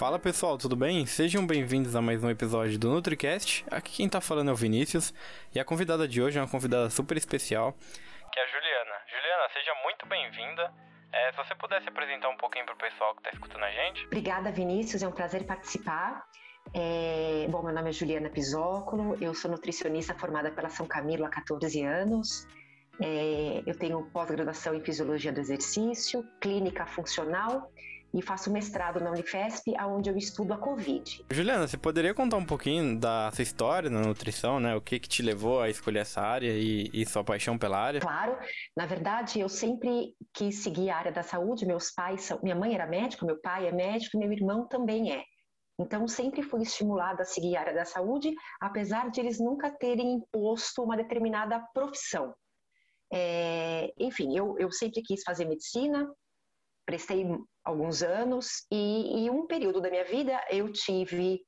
Fala pessoal, tudo bem? Sejam bem-vindos a mais um episódio do NutriCast. Aqui quem tá falando é o Vinícius e a convidada de hoje é uma convidada super especial, que é a Juliana. Juliana, seja muito bem-vinda. É, se você pudesse apresentar um pouquinho pro pessoal que tá escutando a gente. Obrigada, Vinícius, é um prazer participar. É, bom, meu nome é Juliana Pisóculo, eu sou nutricionista formada pela São Camilo há 14 anos. É, eu tenho pós-graduação em Fisiologia do Exercício, Clínica Funcional e faço mestrado na Unifesp, onde eu estudo a Covid. Juliana, você poderia contar um pouquinho da sua história na nutrição, né? O que que te levou a escolher essa área e, e sua paixão pela área? Claro, na verdade eu sempre quis seguir a área da saúde. Meus pais são, minha mãe era médica, meu pai é médico, meu irmão também é. Então, sempre fui estimulada a seguir a área da saúde, apesar de eles nunca terem imposto uma determinada profissão. É, enfim, eu, eu sempre quis fazer medicina, prestei alguns anos e, e um período da minha vida eu tive,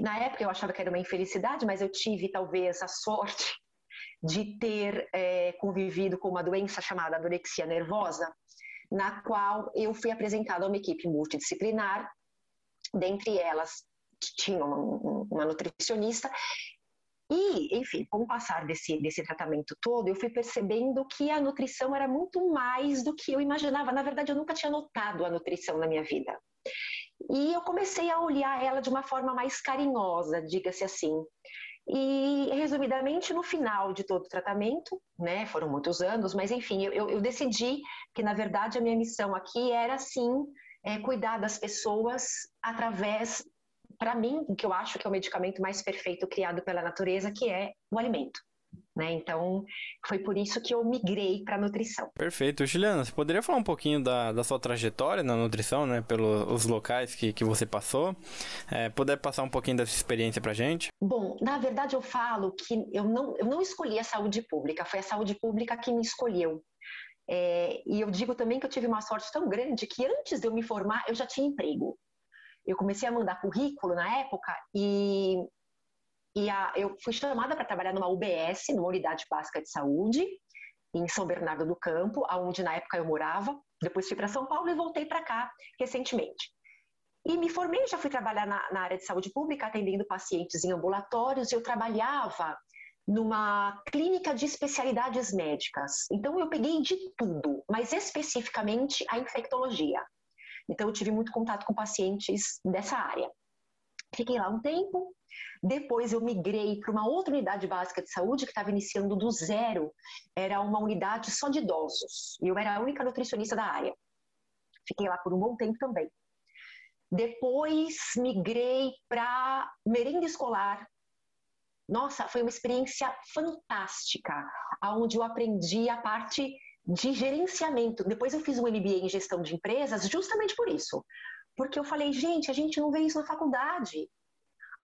na época eu achava que era uma infelicidade, mas eu tive talvez a sorte de ter é, convivido com uma doença chamada anorexia nervosa, na qual eu fui apresentada a uma equipe multidisciplinar, dentre elas tinha uma, uma nutricionista e, enfim, com o passar desse, desse tratamento todo, eu fui percebendo que a nutrição era muito mais do que eu imaginava. Na verdade, eu nunca tinha notado a nutrição na minha vida. E eu comecei a olhar ela de uma forma mais carinhosa, diga-se assim. E, resumidamente, no final de todo o tratamento, né, foram muitos anos, mas enfim, eu, eu decidi que, na verdade, a minha missão aqui era, sim, é, cuidar das pessoas através para mim, o que eu acho que é o medicamento mais perfeito criado pela natureza, que é o alimento. Né? Então, foi por isso que eu migrei para a nutrição. Perfeito. Juliana, você poderia falar um pouquinho da, da sua trajetória na nutrição, né? Pelos locais que, que você passou. É, puder passar um pouquinho dessa experiência para gente? Bom, na verdade eu falo que eu não, eu não escolhi a saúde pública, foi a saúde pública que me escolheu. É, e eu digo também que eu tive uma sorte tão grande que antes de eu me formar, eu já tinha emprego eu comecei a mandar currículo na época e, e a, eu fui chamada para trabalhar numa UBS, numa unidade básica de saúde, em São Bernardo do Campo, aonde na época eu morava. Depois fui para São Paulo e voltei para cá recentemente. E me formei, já fui trabalhar na, na, área de saúde pública, atendendo pacientes em ambulatórios. Eu trabalhava numa clínica de especialidades médicas. Então eu peguei de tudo, mas especificamente a infectologia. Então, eu tive muito contato com pacientes dessa área. Fiquei lá um tempo, depois eu migrei para uma outra unidade básica de saúde que estava iniciando do zero. Era uma unidade só de idosos. E eu era a única nutricionista da área. Fiquei lá por um bom tempo também. Depois migrei para merenda escolar. Nossa, foi uma experiência fantástica, onde eu aprendi a parte de gerenciamento. Depois eu fiz um MBA em gestão de empresas justamente por isso. Porque eu falei, gente, a gente não vê isso na faculdade.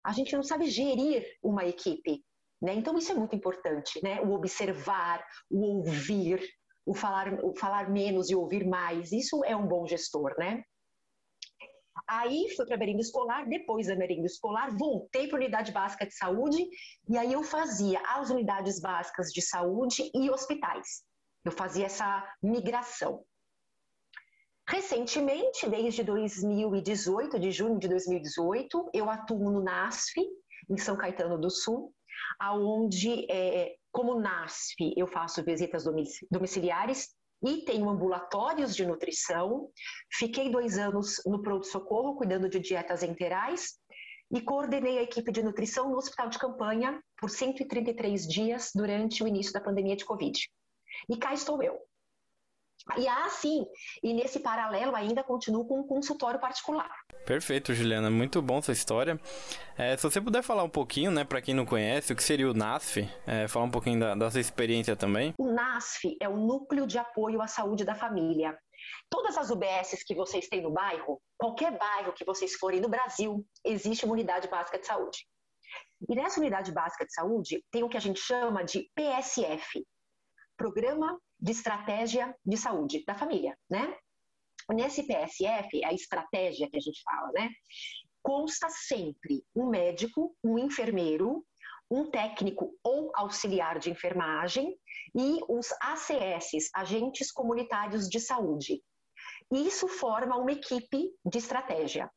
A gente não sabe gerir uma equipe. Né? Então isso é muito importante, né? O observar, o ouvir, o falar, o falar menos e ouvir mais. Isso é um bom gestor, né? Aí fui para a merenda escolar, depois da merenda escolar, voltei para a unidade básica de saúde, e aí eu fazia as unidades básicas de saúde e hospitais. Eu fazia essa migração. Recentemente, desde 2018, de junho de 2018, eu atuo no NASF, em São Caetano do Sul, aonde, é, como NASF, eu faço visitas domiciliares e tenho ambulatórios de nutrição. Fiquei dois anos no pronto-socorro, cuidando de dietas enterais, e coordenei a equipe de nutrição no hospital de campanha por 133 dias durante o início da pandemia de Covid. E cá estou eu. E assim, e nesse paralelo ainda continuo com um consultório particular. Perfeito, Juliana, muito bom sua história. É, se você puder falar um pouquinho, né, para quem não conhece, o que seria o NASF, é, falar um pouquinho da, da sua experiência também. O NASF é o Núcleo de Apoio à Saúde da Família. Todas as UBSs que vocês têm no bairro, qualquer bairro que vocês forem no Brasil, existe uma unidade básica de saúde. E nessa unidade básica de saúde tem o que a gente chama de PSF, Programa de Estratégia de Saúde da Família, né? Nesse PSF, a estratégia que a gente fala, né? Consta sempre um médico, um enfermeiro, um técnico ou auxiliar de enfermagem e os ACS, agentes comunitários de saúde. Isso forma uma equipe de estratégia.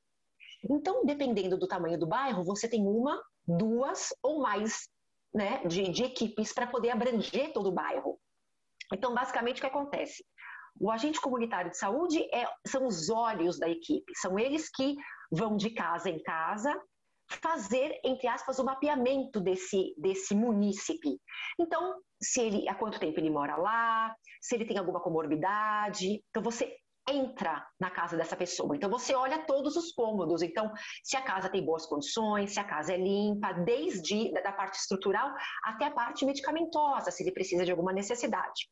Então, dependendo do tamanho do bairro, você tem uma, duas ou mais né, de, de equipes para poder abranger todo o bairro. Então, basicamente, o que acontece? O agente comunitário de saúde é, são os olhos da equipe, são eles que vão de casa em casa fazer, entre aspas, o mapeamento desse, desse munícipe. Então, se ele, há quanto tempo ele mora lá, se ele tem alguma comorbidade. Então, você entra na casa dessa pessoa. Então você olha todos os cômodos. Então, se a casa tem boas condições, se a casa é limpa, desde da parte estrutural até a parte medicamentosa, se ele precisa de alguma necessidade.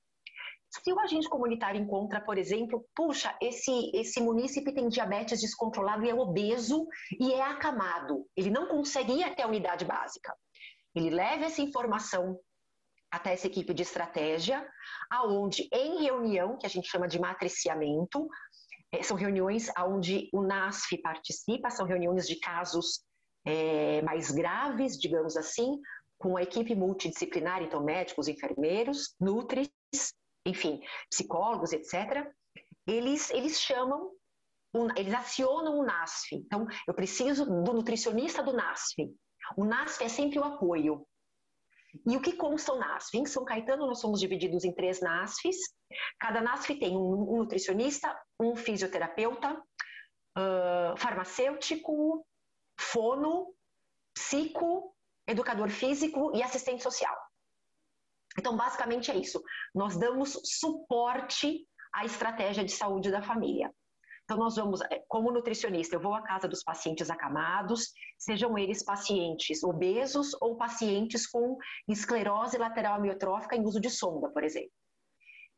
Se o agente comunitário encontra, por exemplo, puxa, esse, esse munícipe tem diabetes descontrolado e é obeso e é acamado, ele não consegue ir até a unidade básica. Ele leva essa informação até essa equipe de estratégia, aonde em reunião, que a gente chama de matriciamento, é, são reuniões onde o NASF participa, são reuniões de casos é, mais graves, digamos assim, com a equipe multidisciplinar, então médicos, enfermeiros, nutris, enfim, psicólogos, etc. Eles, eles chamam, eles acionam o NASF. Então, eu preciso do nutricionista do NASF. O NASF é sempre o apoio. E o que consta o NASF? Em São Caetano, nós somos divididos em três NASFs. Cada NASF tem um, nutricionista, um fisioterapeuta, uh, farmacêutico, fono, psico, educador físico e assistente social. Então, basicamente é isso. Nós damos suporte à estratégia de saúde da família. Então, nós vamos, é, como nutricionista, eu vou à casa dos pacientes acamados, sejam eles pacientes obesos ou pacientes com esclerose lateral amiotrófica em uso de sonda, por exemplo.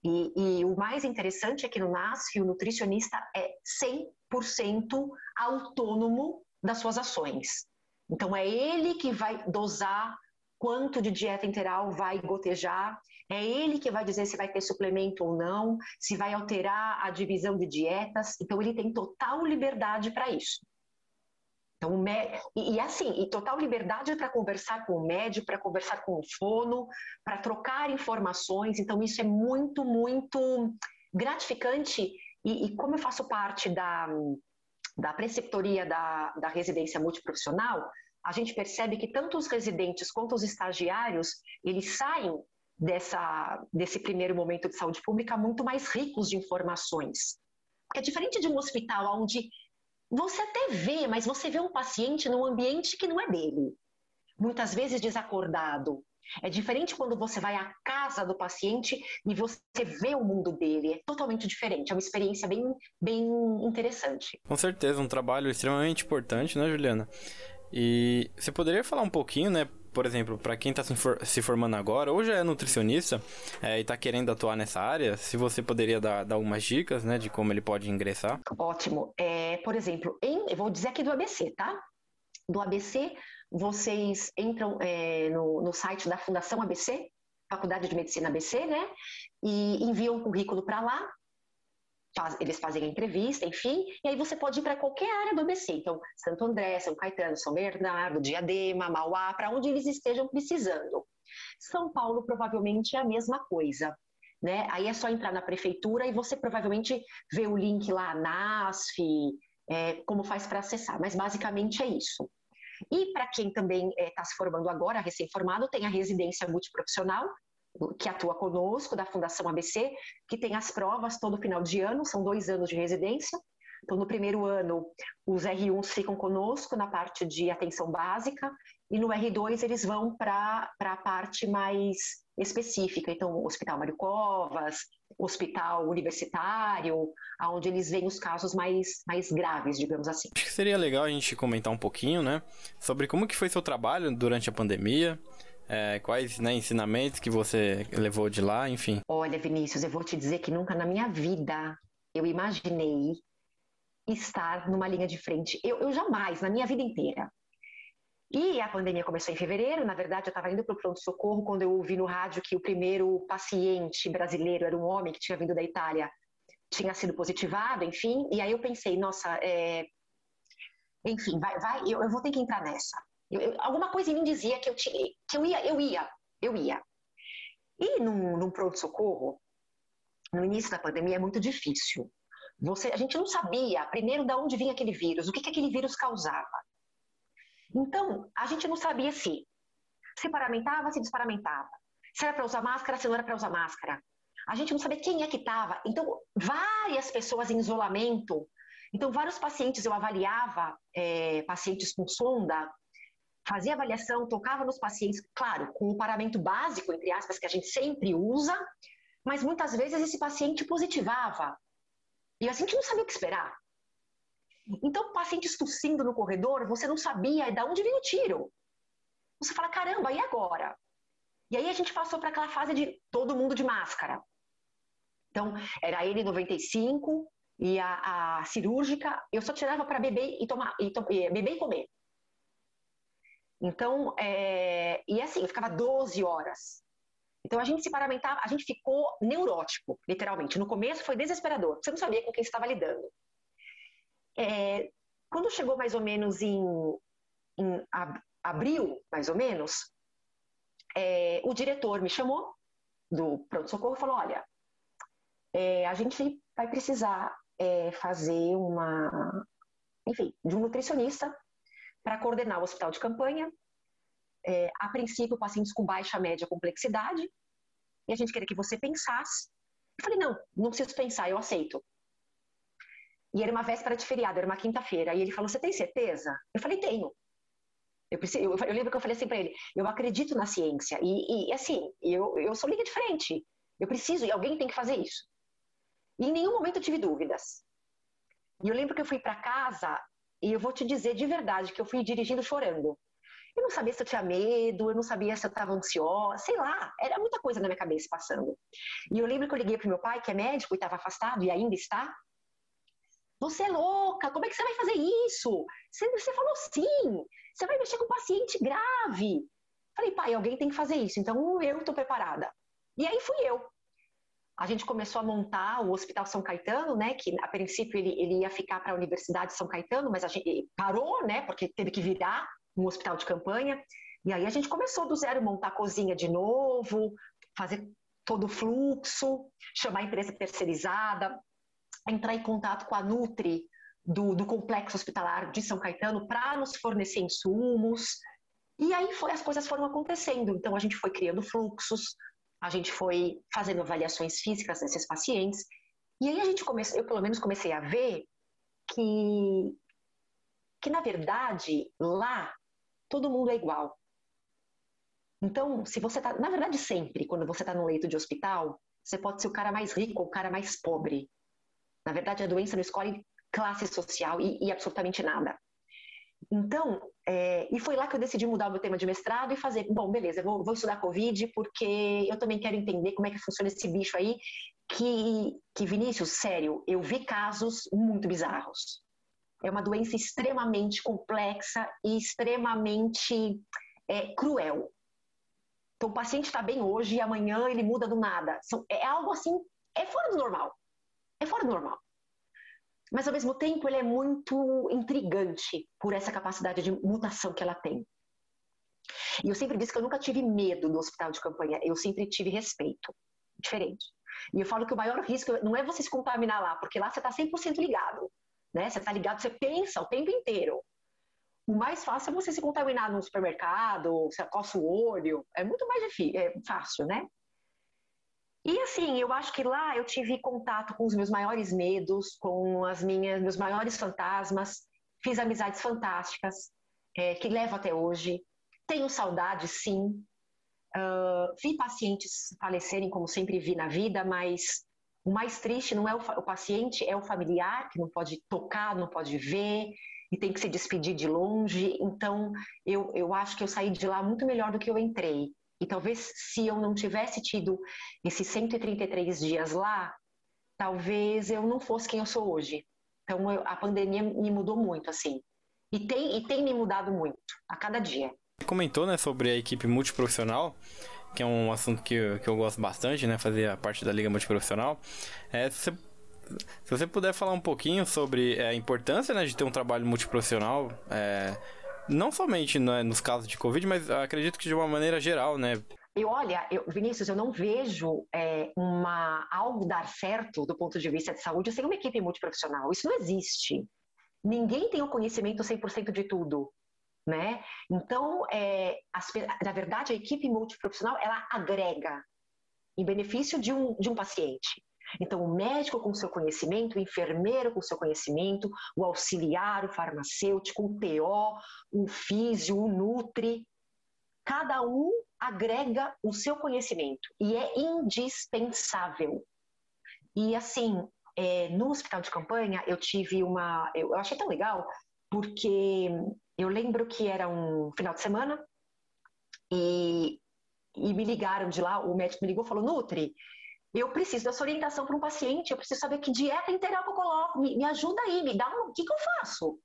E, e o mais interessante é que no NASF o nutricionista é 100% autônomo das suas ações. Então, é ele que vai dosar quanto de dieta interal vai gotejar, é ele que vai dizer se vai ter suplemento ou não, se vai alterar a divisão de dietas. Então, ele tem total liberdade para isso. Então, e, e, assim, e total liberdade para conversar com o médico, para conversar com o fono, para trocar informações. Então, isso é muito, muito gratificante. E, e como eu faço parte da, da preceptoria da, da residência multiprofissional, a gente percebe que tanto os residentes quanto os estagiários, eles saem dessa, desse primeiro momento de saúde pública muito mais ricos de informações. Porque é diferente de um hospital onde você até vê, mas você vê um paciente num ambiente que não é dele, muitas vezes desacordado. É diferente quando você vai à casa do paciente e você vê o mundo dele. É totalmente diferente. É uma experiência bem, bem interessante. Com certeza, um trabalho extremamente importante, né, Juliana? E você poderia falar um pouquinho, né? Por exemplo, para quem está se formando agora, ou já é nutricionista é, e está querendo atuar nessa área, se você poderia dar, dar algumas dicas, né, de como ele pode ingressar? Ótimo. É, por exemplo, em, eu vou dizer aqui do ABC, tá? Do ABC, vocês entram é, no, no site da Fundação ABC, Faculdade de Medicina ABC, né? E enviam um currículo para lá faz, eles fazem a entrevista, enfim, e aí você pode ir para qualquer área do ABC. Então, Santo André, São Caetano, São Bernardo, Diadema, Mauá, para onde eles estejam precisando. São Paulo provavelmente é a mesma coisa. Né? Aí é só entrar na prefeitura e você provavelmente vê o link lá, NASF, é, como faz para acessar, mas basicamente é isso. E para quem também está é, tá se formando agora, recém-formado, tem a residência multiprofissional, que atua conosco, da Fundação ABC, que tem as provas todo final de ano, são dois anos de residência. Então, no primeiro ano, os R1s ficam conosco na parte de atenção básica, e no R2 eles vão para a parte mais específica. Então, Hospital Mário Covas, Hospital Universitário, onde eles veem os casos mais, mais graves, digamos assim. Acho que seria legal a gente comentar um pouquinho, né, sobre como que foi seu trabalho durante a pandemia, é, quais né, ensinamentos que você levou de lá, enfim? Olha, Vinícius, eu vou te dizer que nunca na minha vida eu imaginei estar numa linha de frente. Eu, eu jamais, na minha vida inteira. E a pandemia começou em fevereiro. Na verdade, eu estava indo para o pronto-socorro quando eu ouvi no rádio que o primeiro paciente brasileiro era um homem que tinha vindo da Itália, tinha sido positivado, enfim. E aí eu pensei, nossa, é... enfim, vai, vai, eu, eu vou ter que entrar nessa. Eu, alguma coisa em mim dizia que eu, tinha, que eu ia, eu ia, eu ia. E num, num pronto-socorro, no início da pandemia, é muito difícil. Você, a gente não sabia, primeiro, de onde vinha aquele vírus, o que, que aquele vírus causava. Então, a gente não sabia se se paramentava, se desparamentava. Se era para usar máscara, se não era para usar máscara. A gente não sabia quem é que estava. Então, várias pessoas em isolamento. Então, vários pacientes eu avaliava, é, pacientes com sonda, fazia avaliação, tocava nos pacientes, claro, com o paramento básico, entre aspas, que a gente sempre usa, mas muitas vezes esse paciente positivava. E a gente não sabia o que esperar. Então, pacientes tossindo no corredor, você não sabia de onde vinha o tiro. Você fala, caramba, e agora? E aí a gente passou para aquela fase de todo mundo de máscara. Então, era ele 95 e a, a cirúrgica, eu só tirava para beber e tomar, e, to, e, beber e comer. Então, é, e assim, eu ficava 12 horas. Então a gente se paramentava, a gente ficou neurótico, literalmente. No começo foi desesperador, você não sabia com quem estava lidando. É, quando chegou mais ou menos em, em abril, mais ou menos, é, o diretor me chamou do pronto-socorro e falou: olha, é, a gente vai precisar é, fazer uma, enfim, de um nutricionista para coordenar o hospital de campanha. É, a princípio, pacientes com baixa, média complexidade. E a gente queria que você pensasse. Eu falei, não, não preciso pensar, eu aceito. E era uma véspera de feriado, era uma quinta-feira. E ele falou, você tem certeza? Eu falei, tenho. Eu, preciso, eu, eu lembro que eu falei assim para ele, eu acredito na ciência. E, e assim, eu, eu sou liga de frente. Eu preciso, e alguém tem que fazer isso. E em nenhum momento eu tive dúvidas. E eu lembro que eu fui para casa e eu vou te dizer de verdade que eu fui dirigindo chorando. Eu não sabia se eu tinha medo, eu não sabia se eu estava ansiosa, sei lá, era muita coisa na minha cabeça passando. E eu lembro que eu liguei para meu pai, que é médico e estava afastado e ainda está. Você é louca, como é que você vai fazer isso? Você, você falou sim, você vai mexer com um paciente grave. Falei, pai, alguém tem que fazer isso, então eu estou preparada. E aí fui eu a gente começou a montar o Hospital São Caetano, né, que a princípio ele, ele ia ficar para a Universidade de São Caetano, mas a gente parou, né, porque teve que virar um hospital de campanha. E aí a gente começou do zero, montar a cozinha de novo, fazer todo o fluxo, chamar a empresa terceirizada, entrar em contato com a Nutri do, do complexo hospitalar de São Caetano para nos fornecer insumos. E aí foi, as coisas foram acontecendo. Então a gente foi criando fluxos, a gente foi fazendo avaliações físicas desses pacientes, e aí a gente começou, eu pelo menos comecei a ver que, que na verdade, lá, todo mundo é igual. Então, se você está, na verdade, sempre, quando você está no leito de hospital, você pode ser o cara mais rico ou o cara mais pobre. Na verdade, a doença não escolhe classe social e, e absolutamente nada. Então, é, e foi lá que eu decidi mudar o meu tema de mestrado e fazer, bom, beleza, vou, vou, estudar Covid porque eu também quero entender como é que funciona esse bicho aí, que, que Vinícius, sério, eu vi casos muito bizarros. É uma doença extremamente complexa e extremamente é, cruel. Então, o paciente está bem hoje e amanhã ele muda do nada. É algo assim, é fora do normal. É fora do normal mas ao mesmo tempo ele é muito intrigante por essa capacidade de mutação que ela tem. E eu sempre disse que eu nunca tive medo do hospital de campanha, eu sempre tive respeito. Diferente. E eu falo que o maior risco não é você se contaminar lá, porque lá você está 100% ligado. Né? Você está ligado, você pensa o tempo inteiro. O mais fácil é você se contaminar num supermercado, você coça o olho. É muito mais difícil, é fácil, né? E assim, eu acho que lá eu tive contato com os meus maiores medos, com as minhas meus maiores fantasmas, fiz amizades fantásticas é, que levo até hoje. Tenho saudade, sim. Uh, vi pacientes falecerem como sempre vi na vida, mas o mais triste não é o, o paciente, é o familiar que não pode tocar, não pode ver e tem que se despedir de longe. Então, eu, eu acho que eu saí de lá muito melhor do que eu entrei. E talvez se eu não tivesse tido esses 133 dias lá, talvez eu não fosse quem eu sou hoje. Então eu, a pandemia me mudou muito, assim. E tem, e tem me mudado muito, a cada dia. Você comentou, né, sobre a equipe multiprofissional, que é um assunto que, eu, que eu gosto bastante, né, fazer a parte da liga multiprofissional. É, se, você, se você puder falar um pouquinho sobre é, a importância, né, de ter um trabalho multiprofissional, é, não somente né, nos casos de Covid, mas acredito que de uma maneira geral, né? eu olha, eu, Vinícius, eu não vejo é, uma algo dar certo do ponto de vista de saúde sem uma equipe multiprofissional. Isso não existe. Ninguém tem o conhecimento 100% de tudo, né? Então, é, as, na verdade, a equipe multiprofissional ela agrega em benefício de um, de um paciente. Então, o médico com seu conhecimento, o enfermeiro com seu conhecimento, o auxiliar, o farmacêutico, o TO, o físio, o nutri, cada um agrega o seu conhecimento e é indispensável. E assim, é, no hospital de campanha eu tive uma, eu achei tão legal porque eu lembro que era um final de semana e, e me ligaram de lá, o médico me ligou e falou, Nutri, eu preciso dessa orientação para um paciente, eu preciso saber que dieta integral que eu coloco, me, me ajuda aí, me dá um, o que, que eu faço?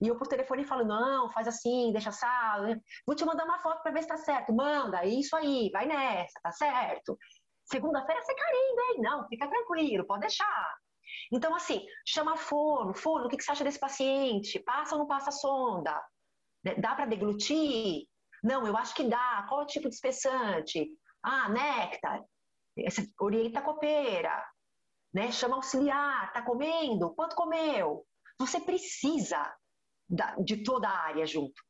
E eu por telefone falo, não, faz assim, deixa sal, né? vou te mandar uma foto para ver se tá certo. Manda, isso aí, vai nessa, tá certo. Segunda-feira você carimba, hein? Não, fica tranquilo, pode deixar. Então, assim, chama forno, forno, o que, que você acha desse paciente? Passa ou não passa sonda? Né, dá para deglutir? Não, eu acho que dá. Qual é o tipo de espessante? Ah, néctar. Orienta a copeira. Né? Chama auxiliar. Tá comendo? Quanto comeu? Você precisa de toda a área junto.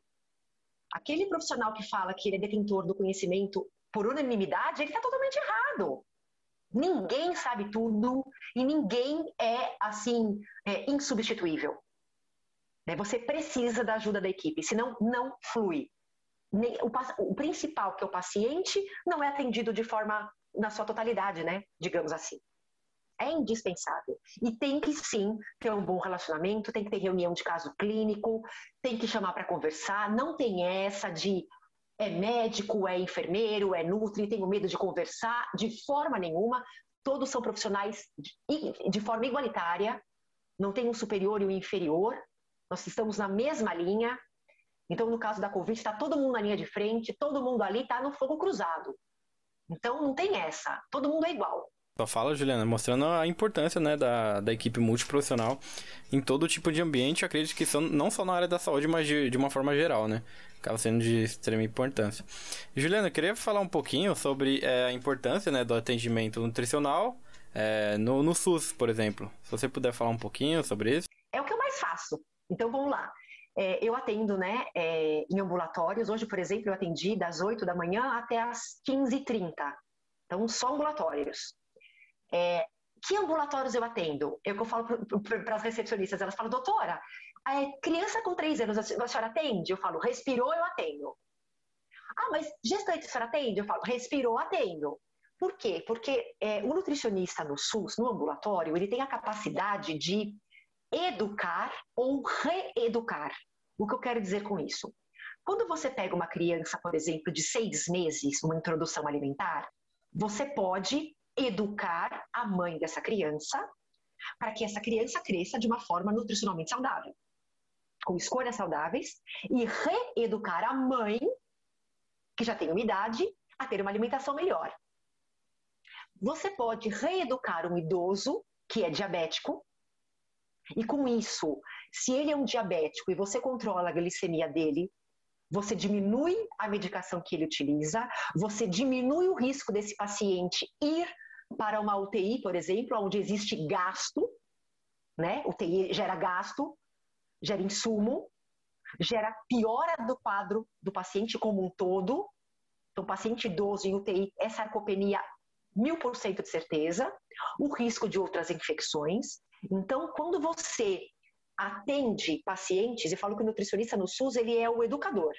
Aquele profissional que fala que ele é detentor do conhecimento por unanimidade, ele está totalmente errado. Ninguém sabe tudo e ninguém é assim é, insubstituível. Né? Você precisa da ajuda da equipe, senão não flui. O, o principal, que é o paciente, não é atendido de forma na sua totalidade, né? Digamos assim é indispensável. E tem que sim ter um bom relacionamento, tem que ter reunião de caso clínico, tem que chamar para conversar, não tem essa de é médico, é enfermeiro, é nutri, tenho medo de conversar, de forma nenhuma. Todos são profissionais de, de forma igualitária, não tem um superior e um inferior, nós estamos na mesma linha. Então, no caso da Covid, está todo mundo na linha de frente, todo mundo ali está no fogo cruzado. Então, não tem essa, todo mundo é igual. Só fala, Juliana, mostrando a importância né, da, da equipe multiprofissional em todo tipo de ambiente, acredito que são, não só na área da saúde, mas de, de uma forma geral, né? Acaba sendo de extrema importância. Juliana, eu queria falar um pouquinho sobre é, a importância né, do atendimento nutricional é, no, no SUS, por exemplo. Se você puder falar um pouquinho sobre isso. É o que eu mais faço. Então vamos lá. É, eu atendo né, é, em ambulatórios. Hoje, por exemplo, eu atendi das 8 da manhã até as 15h30. Então, só ambulatórios. É, que ambulatórios eu atendo? Eu que eu falo para as recepcionistas, elas falam, doutora, é, criança com três anos, a senhora atende? Eu falo, respirou, eu atendo. Ah, mas gestante a senhora atende? Eu falo, respirou, atendo. Por quê? Porque é, o nutricionista no SUS, no ambulatório, ele tem a capacidade de educar ou reeducar. O que eu quero dizer com isso? Quando você pega uma criança, por exemplo, de seis meses, uma introdução alimentar, você pode educar a mãe dessa criança para que essa criança cresça de uma forma nutricionalmente saudável, com escolhas saudáveis, e reeducar a mãe, que já tem uma idade, a ter uma alimentação melhor. Você pode reeducar um idoso que é diabético, e com isso, se ele é um diabético e você controla a glicemia dele, você diminui a medicação que ele utiliza, você diminui o risco desse paciente ir para uma UTI, por exemplo, onde existe gasto, né? UTI gera gasto, gera insumo, gera piora do quadro do paciente como um todo. Então, paciente idoso em UTI é sarcopenia mil por cento de certeza, o risco de outras infecções. Então, quando você atende pacientes, eu falo que o nutricionista no SUS ele é o educador,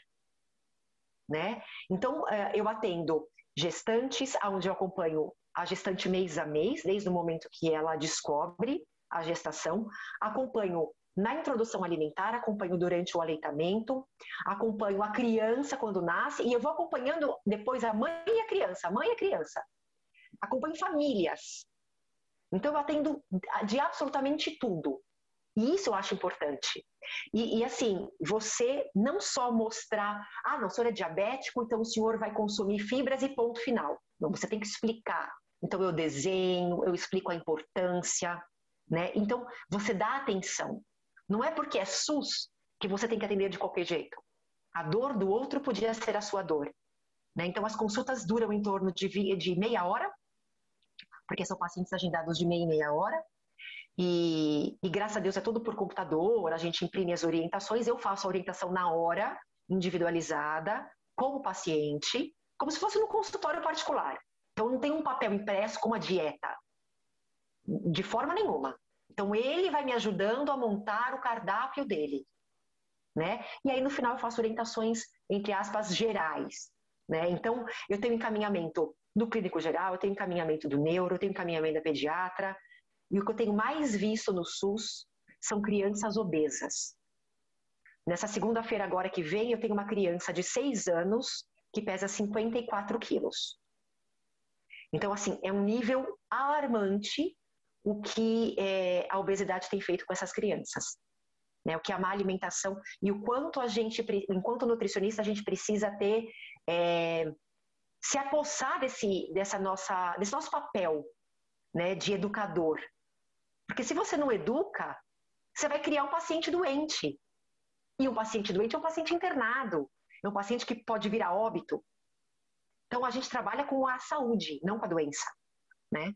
né? Então, eh, eu atendo gestantes, onde eu acompanho a gestante mês a mês, desde o momento que ela descobre a gestação. Acompanho na introdução alimentar, acompanho durante o aleitamento, acompanho a criança quando nasce e eu vou acompanhando depois a mãe e a criança, a mãe e a criança. Acompanho famílias. Então eu atendo de absolutamente tudo. E isso eu acho importante. E, e, assim, você não só mostrar, ah, não, o senhor é diabético, então o senhor vai consumir fibras e ponto final. Não, você tem que explicar. Então eu desenho, eu explico a importância, né? Então você dá atenção. Não é porque é SUS que você tem que atender de qualquer jeito. A dor do outro podia ser a sua dor. Né? Então, as consultas duram em torno de, de meia hora, porque são pacientes agendados de meia e meia hora. E, e, graças a Deus é tudo por computador, a gente imprime as orientações, eu faço a orientação na hora, individualizada, com o paciente, como se fosse no consultório particular. Então não tem um papel impresso com uma dieta, de forma nenhuma. Então ele vai me ajudando a montar o cardápio dele, né? E aí no final eu faço orientações entre aspas gerais, né? Então eu tenho encaminhamento do clínico geral, eu tenho encaminhamento do neuro, eu tenho encaminhamento da pediatra, e o que eu tenho mais visto no SUS são crianças obesas. Nessa segunda-feira agora que vem, eu tenho uma criança de 6 anos que pesa 54 quilos. Então, assim, é um nível alarmante o que é, a obesidade tem feito com essas crianças. Né? O que a má alimentação e o quanto a gente, enquanto nutricionista, a gente precisa ter, é, se apossar desse, dessa nossa, desse nosso papel né, de educador, porque se você não educa, você vai criar um paciente doente. E um paciente doente é um paciente internado, é um paciente que pode vir a óbito. Então a gente trabalha com a saúde, não com a doença, né?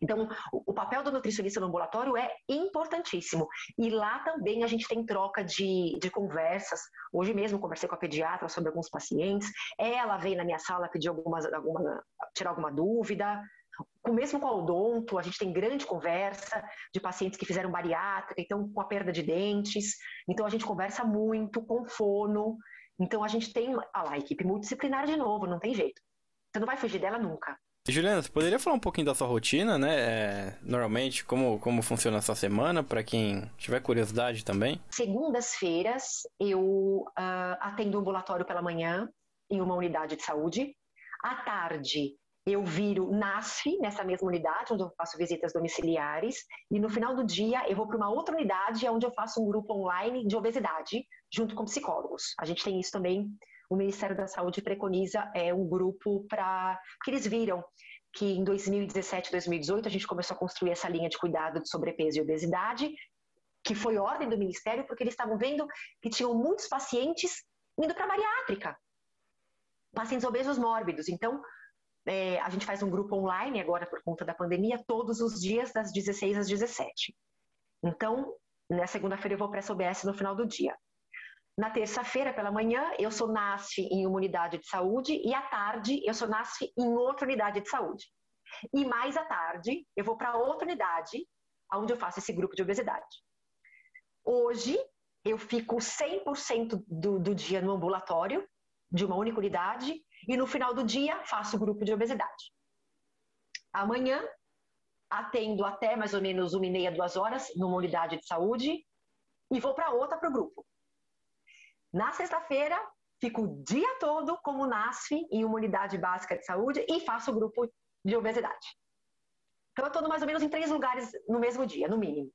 Então, o papel do nutricionista no ambulatório é importantíssimo. E lá também a gente tem troca de, de conversas. Hoje mesmo conversei com a pediatra sobre alguns pacientes. Ela veio na minha sala pedir algumas, alguma, tirar alguma dúvida com mesmo com o odonto, a gente tem grande conversa de pacientes que fizeram bariátrica, então com a perda de dentes. Então a gente conversa muito com fono. Então a gente tem ah lá, a equipe multidisciplinar de novo, não tem jeito. Você não vai fugir dela nunca. Juliana, você poderia falar um pouquinho da sua rotina, né? É, normalmente, como, como funciona a sua semana, para quem tiver curiosidade também? Segundas-feiras, eu uh, atendo ambulatório pela manhã em uma unidade de saúde. À tarde, eu viro NASF, nessa mesma unidade, onde eu faço visitas domiciliares, e no final do dia eu vou para uma outra unidade, onde eu faço um grupo online de obesidade, junto com psicólogos. A gente tem isso também, o Ministério da Saúde preconiza é, um grupo para. que eles viram que em 2017, 2018, a gente começou a construir essa linha de cuidado de sobrepeso e obesidade, que foi ordem do Ministério, porque eles estavam vendo que tinham muitos pacientes indo para bariátrica, pacientes obesos mórbidos. Então, é, a gente faz um grupo online agora por conta da pandemia, todos os dias, das 16 às 17. Então, na segunda-feira eu vou para essa OBS no final do dia. Na terça-feira, pela manhã, eu sou NASF em uma unidade de saúde e à tarde eu sou NASF em outra unidade de saúde. E mais à tarde, eu vou para outra unidade, onde eu faço esse grupo de obesidade. Hoje, eu fico 100% do, do dia no ambulatório, de uma única unidade, e no final do dia faço o grupo de obesidade. Amanhã atendo até mais ou menos uma e meia, duas horas numa unidade de saúde e vou para outra para o grupo. Na sexta-feira fico o dia todo como NASF em uma unidade básica de saúde e faço grupo de obesidade. Então eu estou mais ou menos em três lugares no mesmo dia, no mínimo.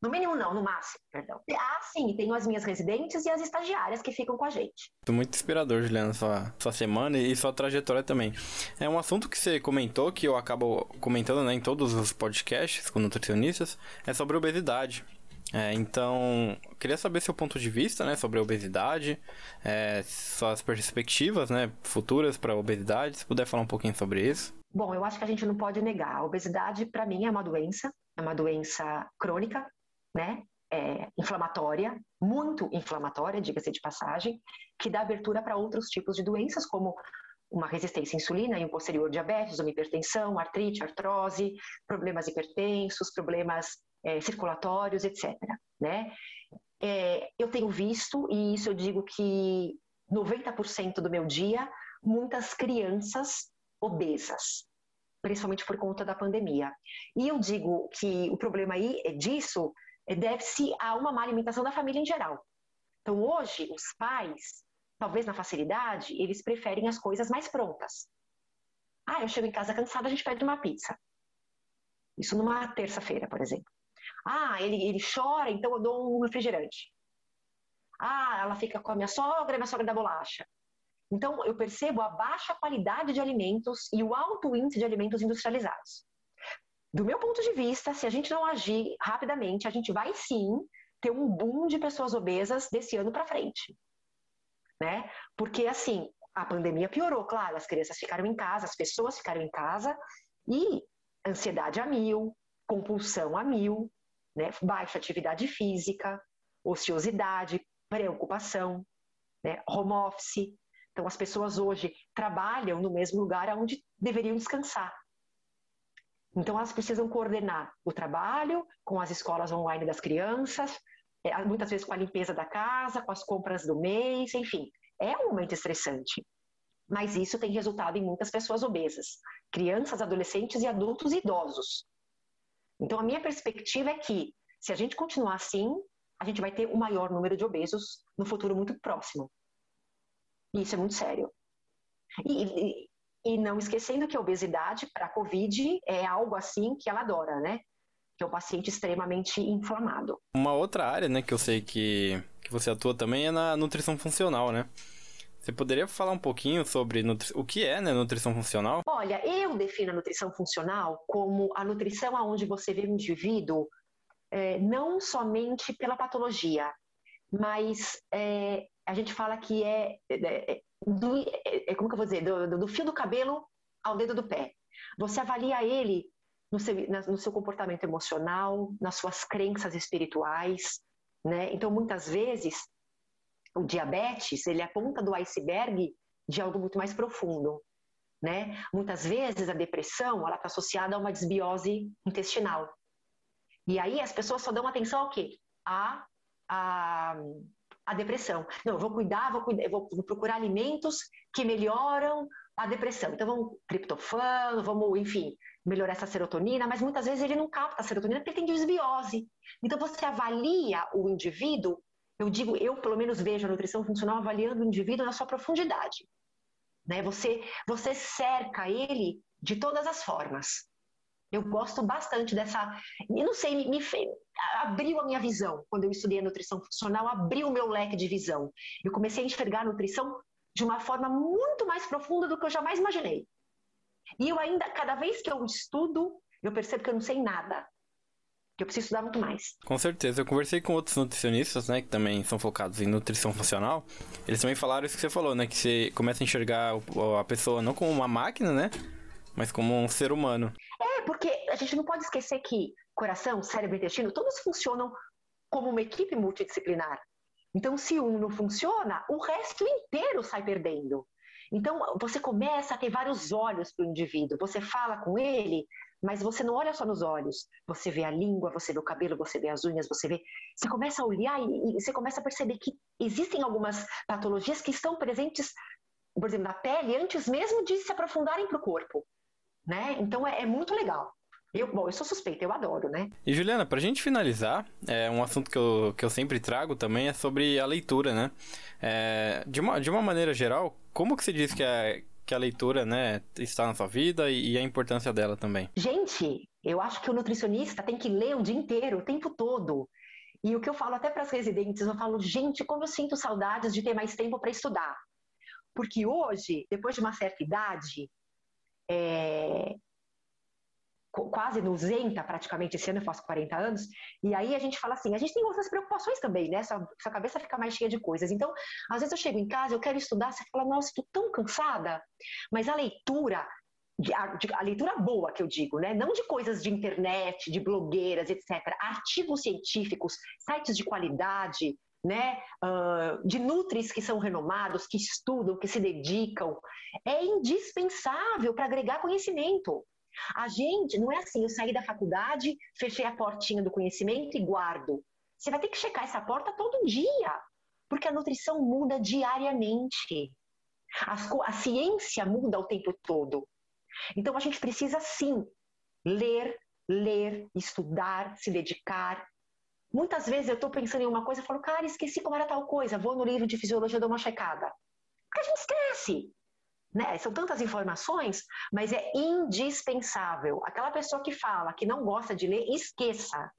No mínimo não, no máximo, perdão. Ah, sim, tenho as minhas residentes e as estagiárias que ficam com a gente. Muito inspirador, Juliana, sua, sua semana e sua trajetória também. É um assunto que você comentou, que eu acabo comentando né, em todos os podcasts com nutricionistas, é sobre obesidade. É, então, queria saber seu ponto de vista né, sobre a obesidade, é, suas perspectivas né, futuras para a obesidade, se puder falar um pouquinho sobre isso. Bom, eu acho que a gente não pode negar. A obesidade, para mim, é uma doença, é uma doença crônica, né? É, inflamatória, muito inflamatória, diga-se de passagem, que dá abertura para outros tipos de doenças, como uma resistência à insulina e um posterior diabetes, uma hipertensão, artrite, artrose, problemas hipertensos, problemas é, circulatórios, etc. Né? É, eu tenho visto, e isso eu digo que 90% do meu dia, muitas crianças obesas, principalmente por conta da pandemia. E eu digo que o problema aí é disso deve-se a uma má alimentação da família em geral. Então, hoje, os pais, talvez na facilidade, eles preferem as coisas mais prontas. Ah, eu chego em casa cansada, a gente pede uma pizza. Isso numa terça-feira, por exemplo. Ah, ele, ele chora, então eu dou um refrigerante. Ah, ela fica com a minha sogra, minha sogra dá bolacha. Então, eu percebo a baixa qualidade de alimentos e o alto índice de alimentos industrializados. Do meu ponto de vista, se a gente não agir rapidamente, a gente vai sim ter um boom de pessoas obesas desse ano para frente. Né? Porque, assim, a pandemia piorou, claro, as crianças ficaram em casa, as pessoas ficaram em casa e ansiedade a mil, compulsão a mil, né? baixa atividade física, ociosidade, preocupação, né? home office. Então, as pessoas hoje trabalham no mesmo lugar onde deveriam descansar. Então, elas precisam coordenar o trabalho com as escolas online das crianças, é, muitas vezes com a limpeza da casa, com as compras do mês, enfim. É um momento estressante. Mas isso tem resultado em muitas pessoas obesas, crianças, adolescentes e adultos idosos. Então, a minha perspectiva é que, se a gente continuar assim, a gente vai ter o um maior número de obesos no futuro muito próximo. E isso é muito sério. E, e, e não esquecendo que a obesidade para a Covid é algo assim que ela adora, né? Que é um paciente extremamente inflamado. Uma outra área, né, que eu sei que, que você atua também é na nutrição funcional, né? Você poderia falar um pouquinho sobre o que é né, nutrição funcional? Olha, eu defino a nutrição funcional como a nutrição onde você vê o indivíduo é, não somente pela patologia, mas é, a gente fala que é, é, é do, é, é, como que eu vou dizer, do, do, fio do cabelo ao dedo do pé. Você avalia ele no seu, no seu comportamento emocional, nas suas crenças espirituais, né? Então, muitas vezes, o diabetes, ele é a ponta do iceberg de algo muito mais profundo, né? Muitas vezes, a depressão, ela está associada a uma desbiose intestinal. E aí, as pessoas só dão atenção ao quê? A, a a depressão. Não, eu vou cuidar, vou, cuidar, vou, vou procurar alimentos que melhoram a depressão. Então, vamos triptofano, vamos, enfim, melhorar essa serotonina, mas muitas vezes ele não capta a serotonina porque tem desbiose. Então, você avalia o indivíduo, eu digo, eu pelo menos vejo a nutrição funcional avaliando o indivíduo na sua profundidade. Né? Você, você cerca ele de todas as formas. Eu gosto bastante dessa. E não sei, me, me abriu a minha visão. Quando eu estudei a nutrição funcional, abriu o meu leque de visão. Eu comecei a enxergar a nutrição de uma forma muito mais profunda do que eu jamais imaginei. E eu ainda, cada vez que eu estudo, eu percebo que eu não sei nada. Eu preciso estudar muito mais. Com certeza. Eu conversei com outros nutricionistas, né, que também são focados em nutrição funcional. Eles também falaram isso que você falou, né, que você começa a enxergar a pessoa não como uma máquina, né, mas como um ser humano. É, porque a gente não pode esquecer que coração, cérebro e intestino, todos funcionam como uma equipe multidisciplinar. Então, se um não funciona, o resto inteiro sai perdendo. Então, você começa a ter vários olhos para o indivíduo. Você fala com ele, mas você não olha só nos olhos. Você vê a língua, você vê o cabelo, você vê as unhas, você vê. Você começa a olhar e, e você começa a perceber que existem algumas patologias que estão presentes, por exemplo, na pele, antes mesmo de se aprofundarem para o corpo né? Então é, é muito legal. Eu, bom, eu sou suspeita, eu adoro, né? E Juliana, pra gente finalizar, é, um assunto que eu, que eu sempre trago também é sobre a leitura, né? É, de, uma, de uma maneira geral, como que se diz que a, que a leitura, né, está na sua vida e, e a importância dela também? Gente, eu acho que o nutricionista tem que ler o dia inteiro, o tempo todo. E o que eu falo até para as residentes, eu falo, gente, como eu sinto saudades de ter mais tempo para estudar. Porque hoje, depois de uma certa idade, é, quase 200 praticamente, esse ano eu faço 40 anos, e aí a gente fala assim, a gente tem outras preocupações também, né? Sua, sua cabeça fica mais cheia de coisas. Então, às vezes eu chego em casa, eu quero estudar, você fala, nossa, estou tão cansada, mas a leitura, a, a, leitura boa que eu digo, né? Não de coisas de internet, de blogueiras, etc. Artigos científicos, sites de qualidade, né, uh, de nutris que são renomados, que estudam, que se dedicam, é indispensável para agregar conhecimento. A gente, não é assim, eu saí da faculdade, fechei a portinha do conhecimento e guardo. Você vai ter que checar essa porta todo dia, porque a nutrição muda diariamente. A, a ciência muda o tempo todo. Então a gente precisa sim ler, ler, estudar, se dedicar, Muitas vezes eu estou pensando em uma coisa e falo, cara, esqueci como era tal coisa, vou no livro de fisiologia dou uma checada. Porque a gente esquece. Né? São tantas informações, mas é indispensável. Aquela pessoa que fala que não gosta de ler, esqueça.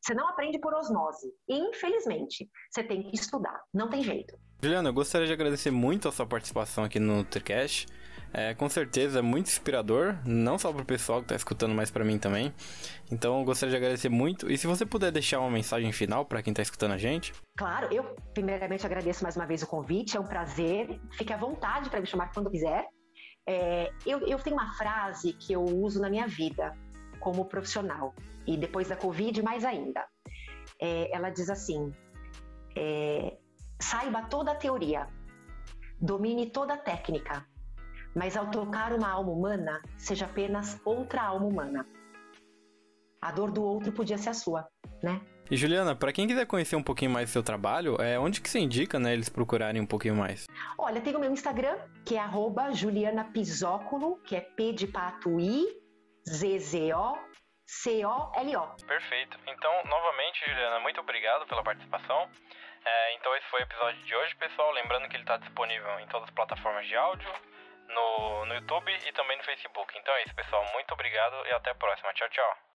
Você não aprende por osmose. Infelizmente, você tem que estudar. Não tem jeito. Juliana, eu gostaria de agradecer muito a sua participação aqui no NutriCast. É, com certeza é muito inspirador, não só para o pessoal que está escutando, mas para mim também. Então eu gostaria de agradecer muito. E se você puder deixar uma mensagem final para quem está escutando a gente? Claro, eu primeiramente agradeço mais uma vez o convite, é um prazer. Fique à vontade para me chamar quando quiser. É, eu, eu tenho uma frase que eu uso na minha vida como profissional, e depois da Covid, mais ainda. É, ela diz assim: é, saiba toda a teoria, domine toda a técnica, mas ao tocar uma alma humana, seja apenas outra alma humana. A dor do outro podia ser a sua, né? E Juliana, para quem quiser conhecer um pouquinho mais do seu trabalho, é onde que você indica, né, eles procurarem um pouquinho mais? Olha, tem o meu Instagram, que é @juliana_pisóculo, que é P de pato I, Z Z O C O L O. Perfeito. Então, novamente, Juliana, muito obrigado pela participação. É, então esse foi o episódio de hoje, pessoal. Lembrando que ele está disponível em todas as plataformas de áudio, no, no YouTube e também no Facebook. Então é isso, pessoal. Muito obrigado e até a próxima. Tchau, tchau.